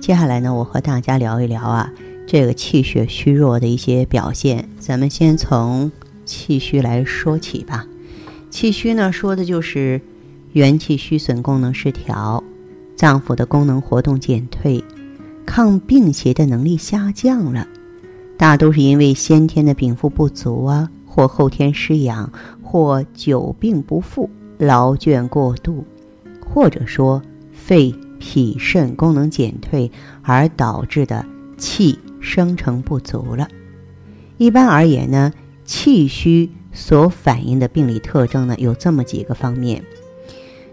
接下来呢，我和大家聊一聊啊，这个气血虚弱的一些表现。咱们先从气虚来说起吧。气虚呢，说的就是元气虚损、功能失调，脏腑的功能活动减退，抗病邪的能力下降了。大都是因为先天的禀赋不足啊，或后天失养，或久病不复、劳倦过度。或者说肺、脾、肾功能减退而导致的气生成不足了。一般而言呢，气虚所反映的病理特征呢有这么几个方面。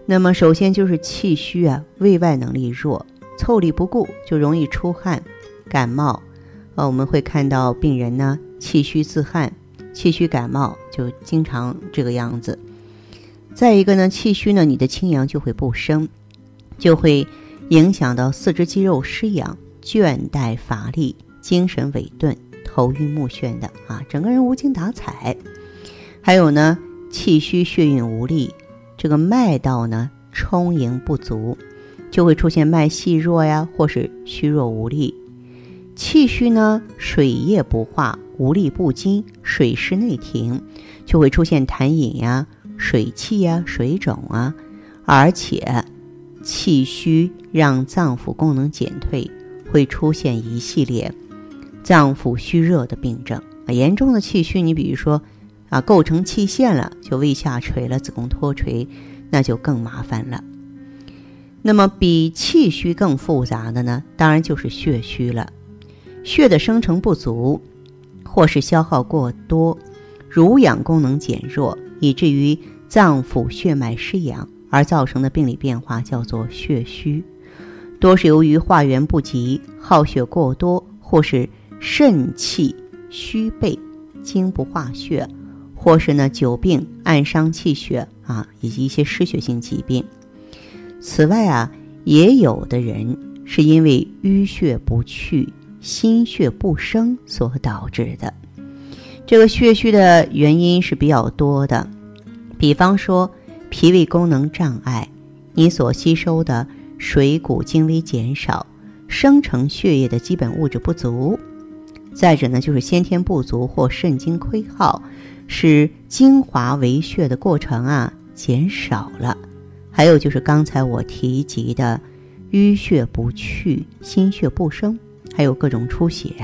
那么首先就是气虚啊，卫外能力弱，凑力不顾，就容易出汗、感冒。呃，我们会看到病人呢气虚自汗、气虚感冒，就经常这个样子。再一个呢，气虚呢，你的清阳就会不生，就会影响到四肢肌肉失养、倦怠乏力、精神萎顿、头晕目眩的啊，整个人无精打采。还有呢，气虚血运无力，这个脉道呢充盈不足，就会出现脉细弱呀，或是虚弱无力。气虚呢，水液不化，无力不精，水湿内停，就会出现痰饮呀。水气呀，水肿啊，而且气虚让脏腑功能减退，会出现一系列脏腑虚热的病症。严重的气虚，你比如说啊，构成气陷了，就胃下垂了，子宫脱垂，那就更麻烦了。那么比气虚更复杂的呢，当然就是血虚了。血的生成不足，或是消耗过多，濡养功能减弱，以至于。脏腑血脉失养而造成的病理变化叫做血虚，多是由于化源不及、耗血过多，或是肾气虚备、精不化血，或是呢久病暗伤气血啊，以及一些失血性疾病。此外啊，也有的人是因为淤血不去、心血不生所导致的。这个血虚的原因是比较多的。比方说，脾胃功能障碍，你所吸收的水谷精微减少，生成血液的基本物质不足；再者呢，就是先天不足或肾精亏耗，使精华为血的过程啊减少了；还有就是刚才我提及的淤血不去、心血不生，还有各种出血，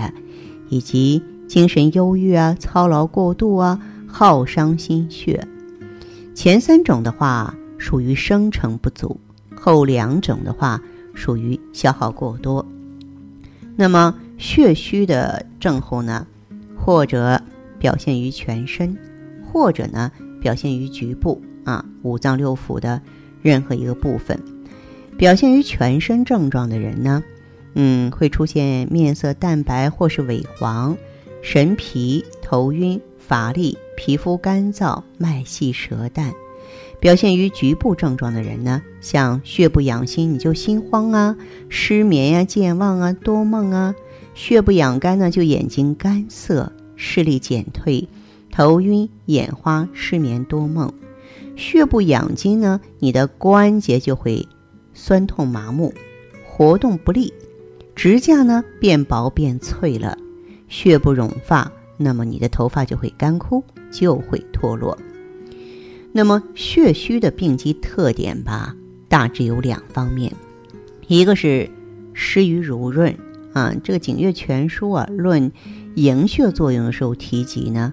以及精神忧郁啊、操劳过度啊、耗伤心血。前三种的话属于生成不足，后两种的话属于消耗过多。那么血虚的症候呢，或者表现于全身，或者呢表现于局部啊五脏六腑的任何一个部分。表现于全身症状的人呢，嗯，会出现面色淡白或是萎黄，神疲、头晕、乏力。皮肤干燥、脉细舌淡，表现于局部症状的人呢，像血不养心，你就心慌啊、失眠呀、健忘啊、多梦啊；血不养肝呢，就眼睛干涩、视力减退、头晕、眼花、失眠多梦；血不养筋呢，你的关节就会酸痛麻木、活动不利，指甲呢变薄变脆了；血不溶发。那么你的头发就会干枯，就会脱落。那么血虚的病机特点吧，大致有两方面，一个是湿于濡润啊。这个《景岳全书》啊，论营血作用的时候提及呢，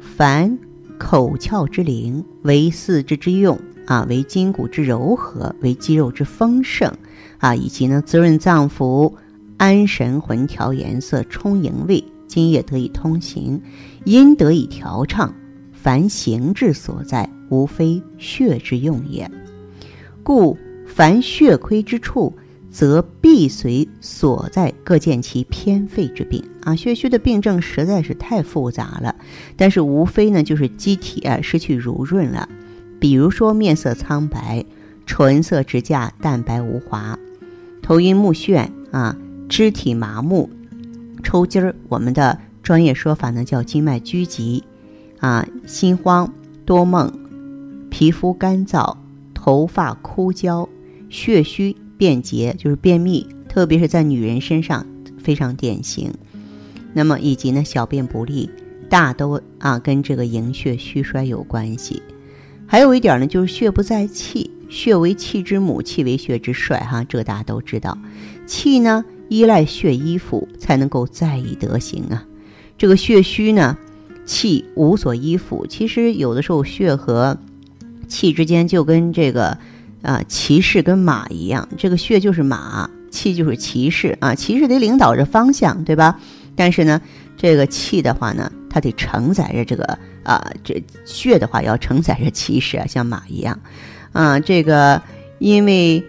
凡口窍之灵，为四肢之用啊，为筋骨之柔和，为肌肉之丰盛啊，以及呢滋润脏腑、安神魂、调颜色、充营卫。津液得以通行，阴得以调畅，凡行志所在，无非血之用也。故凡血亏之处，则必随所在各见其偏废之病啊。血虚的病症实在是太复杂了，但是无非呢就是机体啊失去濡润了，比如说面色苍白、唇色直下、淡白无华、头晕目眩啊、肢体麻木、抽筋儿。我们的专业说法呢叫经脉拘急啊，心慌、多梦、皮肤干燥、头发枯焦、血虚。便结就是便秘，特别是在女人身上非常典型。那么以及呢，小便不利，大都啊跟这个营血虚衰有关系。还有一点呢，就是血不在气，血为气之母，气为血之帅，哈，这大家都知道。气呢依赖血依附才能够在意德行啊。这个血虚呢，气无所依附。其实有的时候血和气之间就跟这个。啊，骑士跟马一样，这个血就是马，气就是骑士啊。骑士得领导着方向，对吧？但是呢，这个气的话呢，它得承载着这个啊，这血的话要承载着骑士啊，像马一样啊。这个因为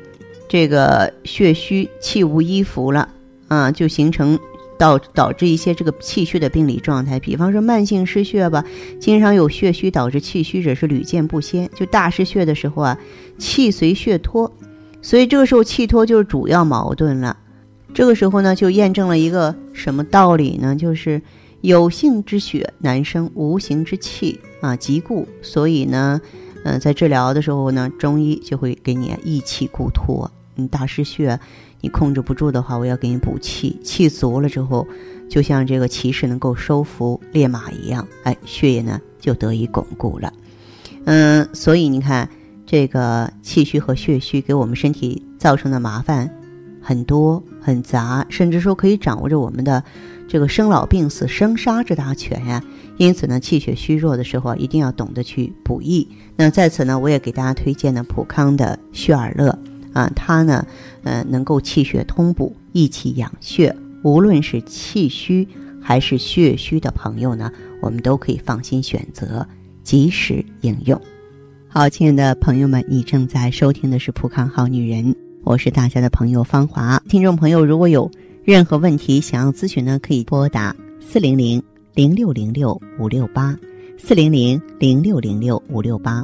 这个血虚，气无依附了啊，就形成。导导致一些这个气虚的病理状态，比方说慢性失血吧，经常有血虚导致气虚者是屡见不鲜。就大失血的时候啊，气随血脱，所以这个时候气脱就是主要矛盾了。这个时候呢，就验证了一个什么道理呢？就是有形之血难生，无形之气啊极固。所以呢，嗯，在治疗的时候呢，中医就会给你益气固脱。你大失血。你控制不住的话，我要给你补气，气足了之后，就像这个骑士能够收服烈马一样，哎，血液呢就得以巩固了。嗯，所以你看，这个气虚和血虚给我们身体造成的麻烦很多很杂，甚至说可以掌握着我们的这个生老病死、生杀之大权呀。因此呢，气血虚弱的时候，一定要懂得去补益。那在此呢，我也给大家推荐呢普康的血尔乐。啊，它呢，呃，能够气血通补、益气养血。无论是气虚还是血虚的朋友呢，我们都可以放心选择，及时应用。好，亲爱的朋友们，你正在收听的是《普康好女人》，我是大家的朋友芳华。听众朋友，如果有任何问题想要咨询呢，可以拨打四零零零六零六五六八四零零零六零六五六八。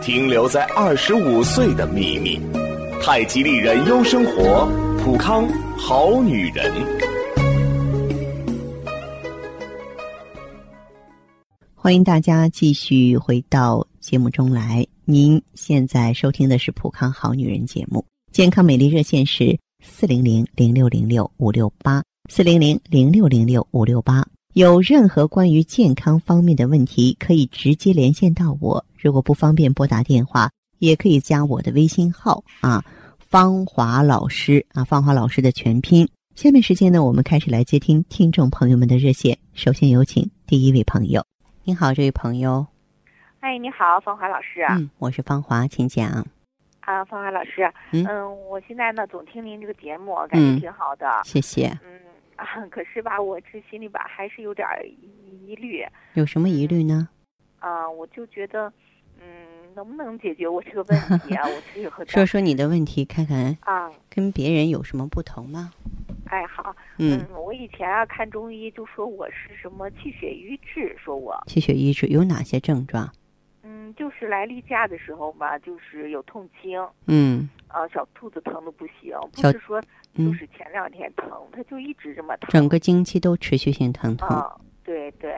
停留在二十五岁的秘密，太极丽人优生活，普康好女人。欢迎大家继续回到节目中来。您现在收听的是普康好女人节目，健康美丽热线是四零零零六零六五六八四零零零六零六五六八。有任何关于健康方面的问题，可以直接连线到我。如果不方便拨打电话，也可以加我的微信号啊，芳华老师啊，芳华老师的全拼。下面时间呢，我们开始来接听听众朋友们的热线。首先有请第一位朋友。您好，这位朋友。哎，你好，芳华老师。嗯，我是芳华，请讲。啊，芳华老师。嗯，我现在呢总听您这个节目，感觉挺好的。谢谢。嗯。啊，可是吧，我这心里吧还是有点疑虑。有什么疑虑呢？啊，我就觉得，嗯，能不能解决我这个问题啊？我说说你的问题，看看啊，跟别人有什么不同吗？哎，好，嗯，我以前啊看中医就说我是什么气血瘀滞，说我。气血瘀滞有哪些症状？嗯，就是来例假的时候吧，就是有痛经，嗯，啊，小肚子疼的不行，不是说就是前两天疼，它就一直这么疼，整个经期都持续性疼痛。啊，对对，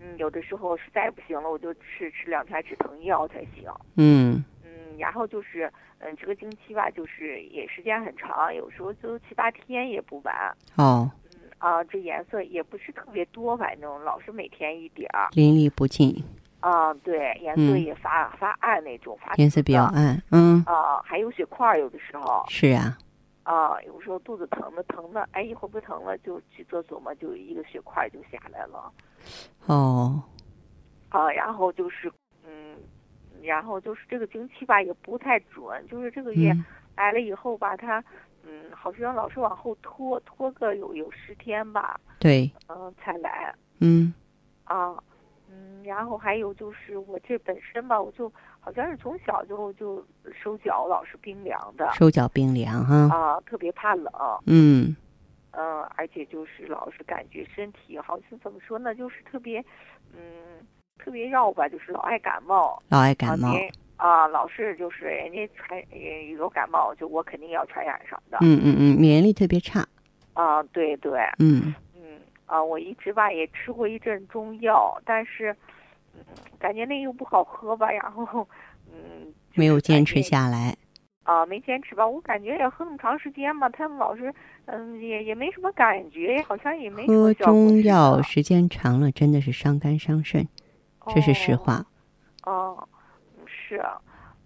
嗯，有的时候实在不行了，我就吃吃两片止疼药才行。嗯嗯，然后就是，嗯，这个经期吧，就是也时间很长，有时候就七八天也不完。哦，嗯啊，这颜色也不是特别多，反正老是每天一点儿。淋漓不尽，啊，对，颜色嗯也发、发暗那种，发颜色比较暗。嗯，啊，还有血块儿，有的时候是啊，啊，有时候肚子疼的疼的，哎，一会儿不疼了，就去厕所嘛，就一个血块儿就下来了。哦，啊，然后就是，嗯，然后就是这个经期吧也不太准，就是这个月嗯。来了以后吧，它，嗯，好像老是往后拖，拖个有有十天吧，对，嗯、才来嗯。啊，嗯，然后还有就是我这本身吧，我就好像是从小就就手脚老是冰凉的，手脚冰凉哈。啊，特别怕冷，嗯嗯，而且就是老是感觉身体好像怎么说呢，就是特别，嗯，特别绕吧，就是老爱感冒。老爱感冒啊。老是就是人家传呃有感冒，就我肯定要传染上的。嗯嗯嗯，免疫力特别差。啊，对对，嗯嗯啊，我一直吧也吃过一阵中药，但是嗯，感觉那又不好喝吧，然后嗯，没有坚持下来。啊，没坚持吧，我感觉也喝那么长时间嘛，他们老是嗯也也没什么感觉，好像也没什么喝中药时间长了，真的是伤肝伤肾，这是实哦话。哦，嗯是，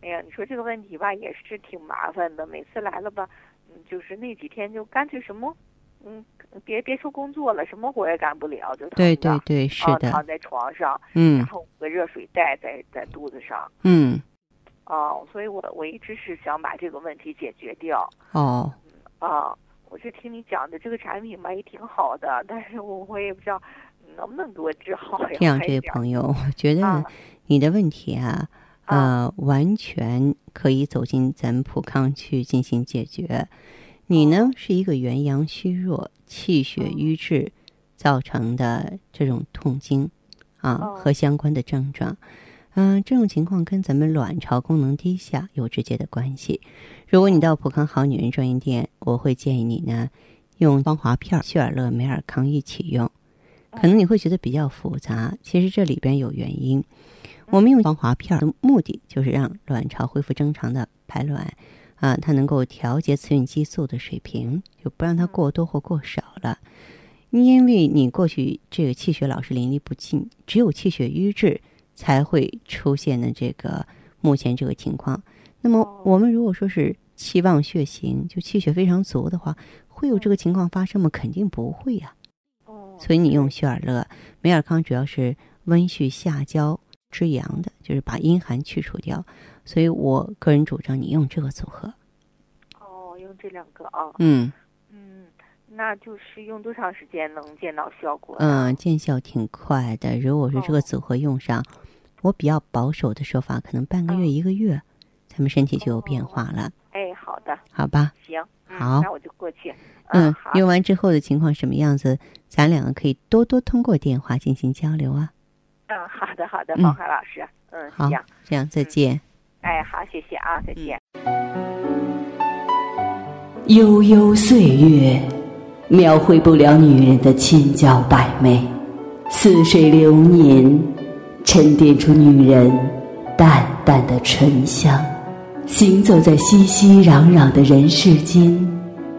哎呀，你说这个问题吧，也是挺麻烦的。每次来了吧，嗯，就是那几天就干脆什么，嗯，别别说工作了，什么活也干不了，就对对对，是的。啊躺在床上，嗯然后捂个热水袋在在肚子上，嗯啊，所以我我一直是想把这个问题解决掉，哦，啊，我是听你讲的这个产品吧，也挺好的，但是我我也不知道能不能给我治好呀。这样，这位朋友，我觉得啊你的问题啊，呃，完全可以走进咱们普康去进行解决。你呢是一个元阳虚弱、气血瘀滞造成的这种痛经啊哦和相关的症状。嗯、这种情况跟咱们卵巢功能低下有直接的关系。如果你到普康好女人专营店，我会建议你呢用芳华片、血尔乐、美尔康一起用。可能你会觉得比较复杂，其实这里边有原因。我们用芳华片的目的就是让卵巢恢复正常的排卵，啊，它能够调节雌孕激素的水平，就不让它过多或过少了。因为你过去这个气血老是淋漓不尽，只有气血瘀滞才会出现的这个目前这个情况。那么哦我们如果说是气旺血行，就气血非常足的话，会有这个情况发生吗？肯定不会呀、哦，所以你用血尔乐、美尔康主要是温煦下焦之阳的，就是把阴寒去除掉。所以我个人主张你用这个组合。哦，用这两个啊，嗯嗯，那就是用多长时间能见到效果？嗯，见效挺快的。如果说这个哦组合用上，我比较保守的说法，可能半个月、嗯一个月，咱们身体就有变化了，哎，好的，好吧？行，嗯好那我就过去。嗯，好，用完之后的情况什么样子，咱两个可以多多通过电话进行交流啊。嗯，好的，好的，嗯方海老师，嗯，好，这样再见。哎，好，谢谢啊，再见。悠悠岁月，描绘不了女人的千娇百媚；似水流年，沉淀出女人淡淡的醇香。行走在熙熙攘攘的人世间，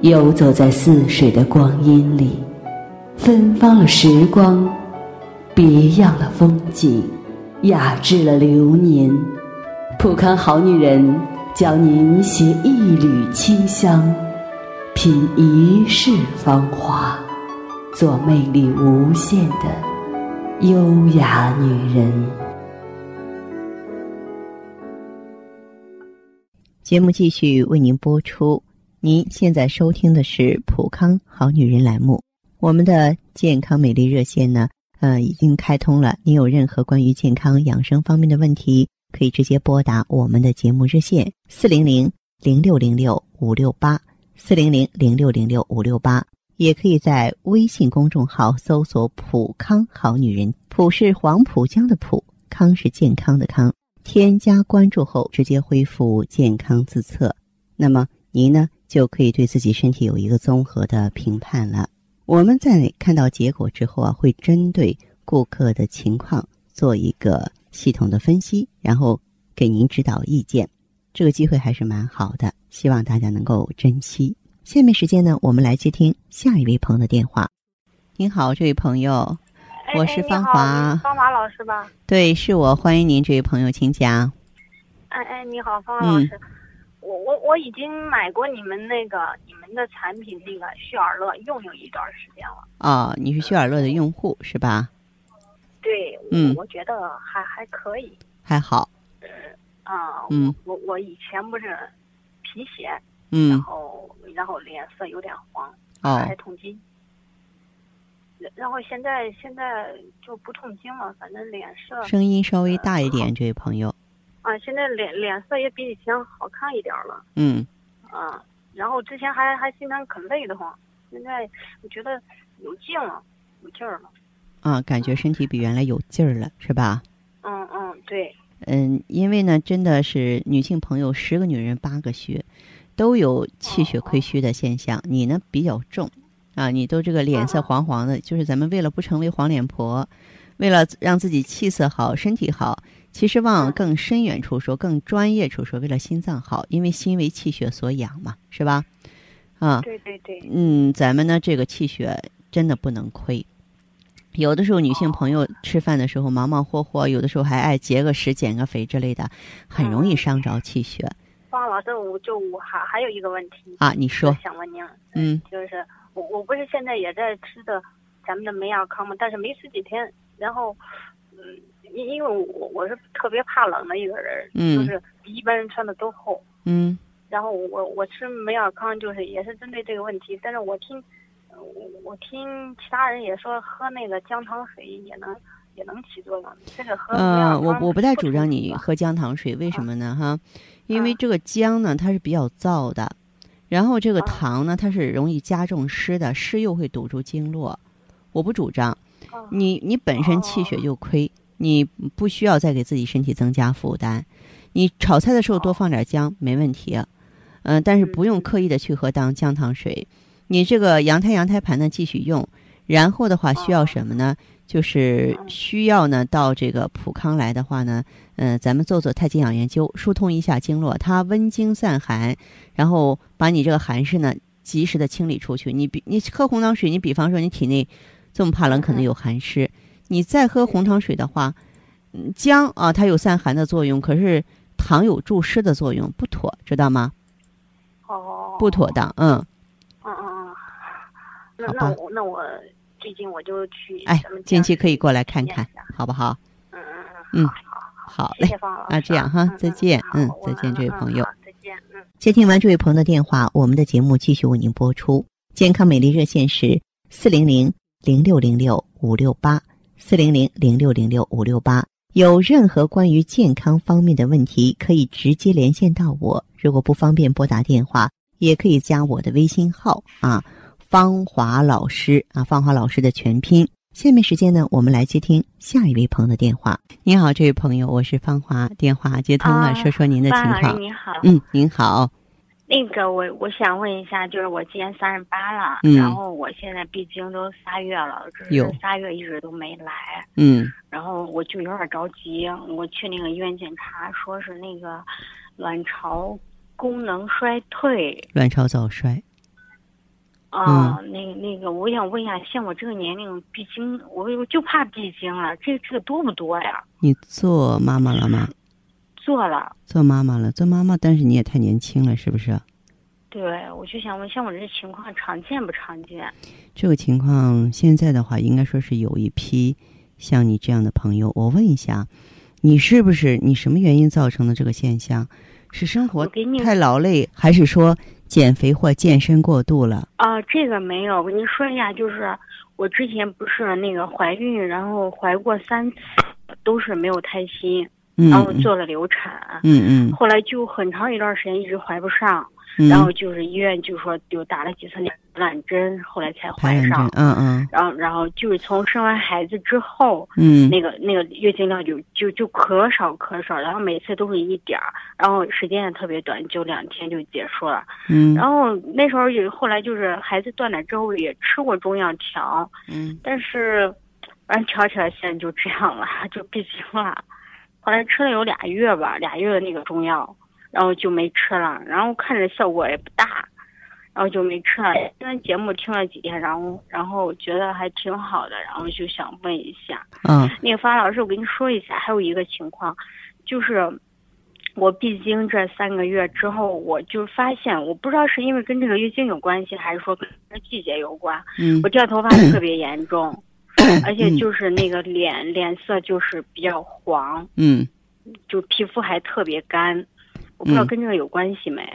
游走在似水的光阴里，芬芳了时光，别样了风景，雅致了流年。普康好女人教您携一缕清香，品一世芳华，做魅力无限的优雅女人。节目继续为您播出。您现在收听的是普康好女人栏目，我们的健康美丽热线呢，呃，已经开通了。您有任何关于健康养生方面的问题，可以直接拨打我们的节目热线四零零零六零六五六八四零零零六零六五六八，也可以在微信公众号搜索“普康好女人”，普是黄浦江的浦，康是健康的康。添加关注后，直接恢复健康自测。那么您呢，就可以对自己身体有一个综合的评判了。我们在看到结果之后啊，会针对顾客的情况做一个系统的分析，然后给您指导意见。这个机会还是蛮好的，希望大家能够珍惜。下面时间呢，我们来接听下一位朋友的电话。您好，这位朋友，我是芳华，芳华老师吧？对，是我，欢迎您，这位朋友，请讲。哎哎，你好，芳华老师。嗯。我我我已经买过你们那个你们的产品，那个旭尔乐用有一段时间了。哦，你是旭尔乐的用户是吧？对，嗯，我觉得还还可以，还好。啊，嗯，我我以前不是贫血，嗯，然后然后脸色有点黄，哦，还痛经，然后现在现在就不痛经了，反正脸色声音稍微大一点，这位朋友。啊，现在脸脸色也比以前好看一点了。嗯。啊，然后之前还还经常可累得慌，现在我觉得有劲了，有劲儿了。啊，感觉身体比原来有劲儿了，是吧？嗯嗯，对。嗯，因为呢，真的是女性朋友十个女人八个虚，都有气血亏虚的现象。你呢比较重，啊，你都这个脸色黄黄的，就是咱们为了不成为黄脸婆，为了让自己气色好、身体好。其实往更深远处说，更专业处说，为了心脏好，因为心为气血所养嘛，是吧？啊，对对对。嗯，咱们呢这个气血真的不能亏。有的时候女性朋友吃饭的时候忙忙活活，有的时候还爱节个食、减个肥之类的，很容易伤着气血。方老师，我就我还还有一个问题啊，你说，想问您，嗯，就是我我不是现在也在吃的咱们的美尔康吗？但是没吃几天，然后嗯。因因为我我是特别怕冷的一个人，就是比一般人穿的都厚。嗯。然后我我吃美尔康就是也是针对这个问题，但是我听，我我听其他人也说喝那个姜糖水也能也能起作用。这个喝嗯，我我不太主张你喝姜糖水，为什么呢？哈，因为这个姜呢它是比较燥的，然后这个糖呢它是容易加重湿的，湿又会堵住经络，我不主张。你你本身气血就亏。你不需要再给自己身体增加负担，你炒菜的时候多放点姜没问题，嗯，但是不用刻意的去喝当姜糖水。你这个羊胎羊胎盘呢继续用，然后的话需要什么呢？就是需要呢到这个普康来的话呢，嗯，咱们做做太极养元灸，疏通一下经络，它温经散寒，然后把你这个寒湿呢及时的清理出去。你比你喝红糖水，你比方说你体内这么怕冷，可能有寒湿。你再喝红糖水的话，姜啊，它有散寒的作用，可是糖有助湿的作用，不妥，知道吗？哦，不妥当，嗯。那那我那我最近我就去。哎，近期可以过来看看，好不好？嗯嗯嗯。好，好嘞。那这样哈，再见，嗯，再见，这位朋友。再见，嗯。接听完这位朋友的电话，我们的节目继续为您播出。健康美丽热线是四零零零六零六五六八。四零零零六零六五六八，有任何关于健康方面的问题，可以直接连线到我。如果不方便拨打电话，也可以加我的微信号啊，芳华老师啊，芳华老师的全拼。下面时间呢，我们来接听下一位朋友的电话。您好，这位朋友，我是芳华，电话接通了，说说您的情况。您好，嗯，您好。那个我我想问一下，就是我今年三十八了，然后我现在毕竟都仨月了，只是仨月一直都没来。嗯。然后我就有点着急，我去那个医院检查，说是那个卵巢功能衰退。卵巢早衰。啊，那个那个，我想问一下，像我这个年龄闭经，我我就怕闭经了，这这个多不多呀？你做妈妈了吗？做了，做妈妈了，做妈妈，但是你也太年轻了，是不是？对，我就想问，像我这情况常见不常见？这个情况现在的话，应该说是有一批像你这样的朋友。我问一下，你是不是你什么原因造成的这个现象？是生活太劳累，还是说减肥或健身过度了？啊，这个没有。我跟您说一下，就是我之前不是那个怀孕，然后怀过三次，都是没有胎心。然后做了流产，嗯嗯，后来就很长一段时间一直怀不上，然后就是医院就说就打了几次卵针，后来才怀上。嗯嗯然后，然后就是从生完孩子之后，嗯，那个那个月经量就就就可少可少，然后每次都是一点儿，然后时间也特别短，就两天就结束了。嗯然后那时候也后来就是孩子断奶之后也吃过中药调，嗯但是反正调起来现在就这样了，就闭经了。后来吃了有俩月吧，俩月的那个中药，然后就没吃了，然后看着效果也不大，然后就没吃了。现在节目听了几天，然后然后觉得还挺好的，然后就想问一下，嗯。那个方老师，我跟你说一下，还有一个情况，就是我闭经这三个月之后，我就发现，我不知道是因为跟这个月经有关系，还是说跟这季节有关，嗯。我掉头发特别严重，而且就是那个脸脸色就是比较黄，嗯，就皮肤还特别干，我不知道嗯。跟这个有关系没？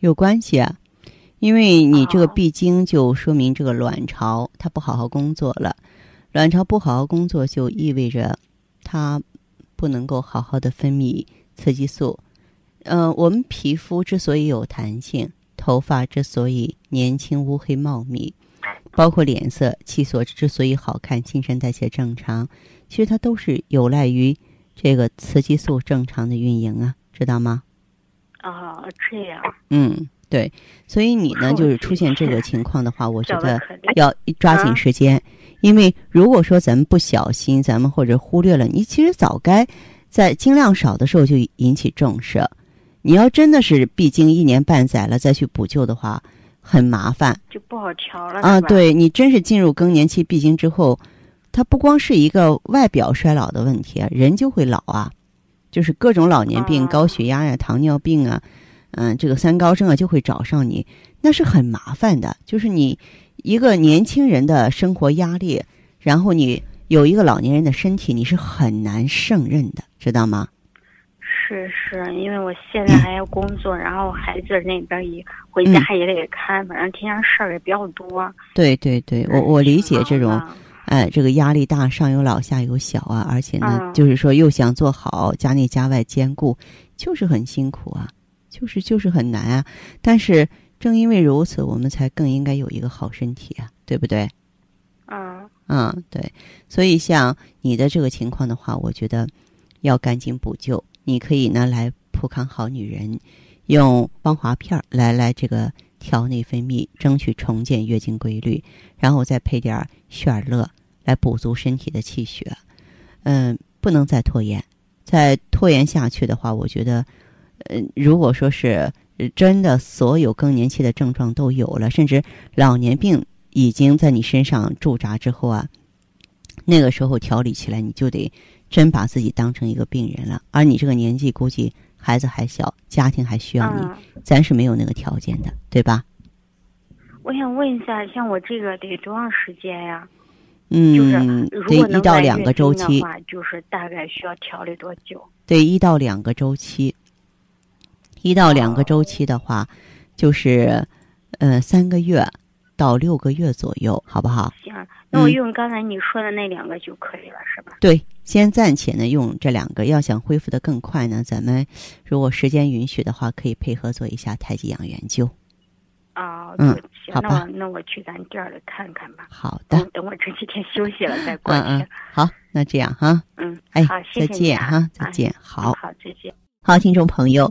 有关系啊，因为你这个哦闭经就说明这个卵巢它不好好工作了，卵巢不好好工作就意味着它不能够好好的分泌雌激素。呃，我们皮肤之所以有弹性，头发之所以年轻乌黑茂密，包括脸色、气色之所以好看、新陈代谢正常，其实它都是有赖于这个雌激素正常的运营啊，知道吗？啊，这样，嗯，对，所以你呢，就是出现这个 情况的话，我觉得要抓紧啊时间，因为如果说咱们不小心，咱们或者忽略了，你其实早该在经量少的时候就引起重视。你要真的是闭经一年半载了再去补救的话，很麻烦就不好调了，啊。对你真是进入更年期闭经之后，它不光是一个外表衰老的问题啊，人就会老啊，就是各种老年病，哦高血压呀、糖尿病啊，嗯，这个三高症啊就会找上你，那是很麻烦的。就是你一个年轻人的生活压力，然后你有一个老年人的身体，你是很难胜任的，知道吗？是是，因为我现在还要工作，然后孩子那边也回家也得看，反正天天事儿也比较多。对对对，我我理解这种哎，这个压力大，上有老下有小啊，而且呢，嗯就是说又想做好，家内家外兼顾，就是很辛苦啊，就是就是很难啊。但是正因为如此，我们才更应该有一个好身体啊，对不对？啊嗯，对。所以像你的这个情况的话，我觉得要赶紧补救。你可以呢来普康好女人，用芳华片儿来来这个调内分泌，争取重建月经规律，然后再配点儿血尔乐来补足身体的气血。嗯，不能再拖延，再拖延下去的话，我觉得，呃，如果说是呃真的所有更年期的症状都有了，甚至老年病已经在你身上驻扎之后啊，那个时候调理起来你就得真把自己当成一个病人了。而你这个年纪，估计孩子还小，家庭还需要你，嗯，咱是没有那个条件的，对吧？我想问一下，像我这个得多长时间呀？嗯，就是如得果一到两月个周期，经的话，就是大概需要调理多久？对，一到两个周期，一到两个周期的话，就是呃三个月到六个月左右，好不好？行，那我嗯用刚才你说的那两个就可以了，是吧？对，先暂且呢用这两个，要想恢复的更快呢，咱们如果时间允许的话，可以配合做一下太极养元灸。啊，嗯行那我那我去咱店儿里看看吧。好的，等等我这几天休息了再 过去。嗯嗯，好，那这样哈，嗯哎好，，谢再见哈，再哎见，好。好，再见。好，听众朋友，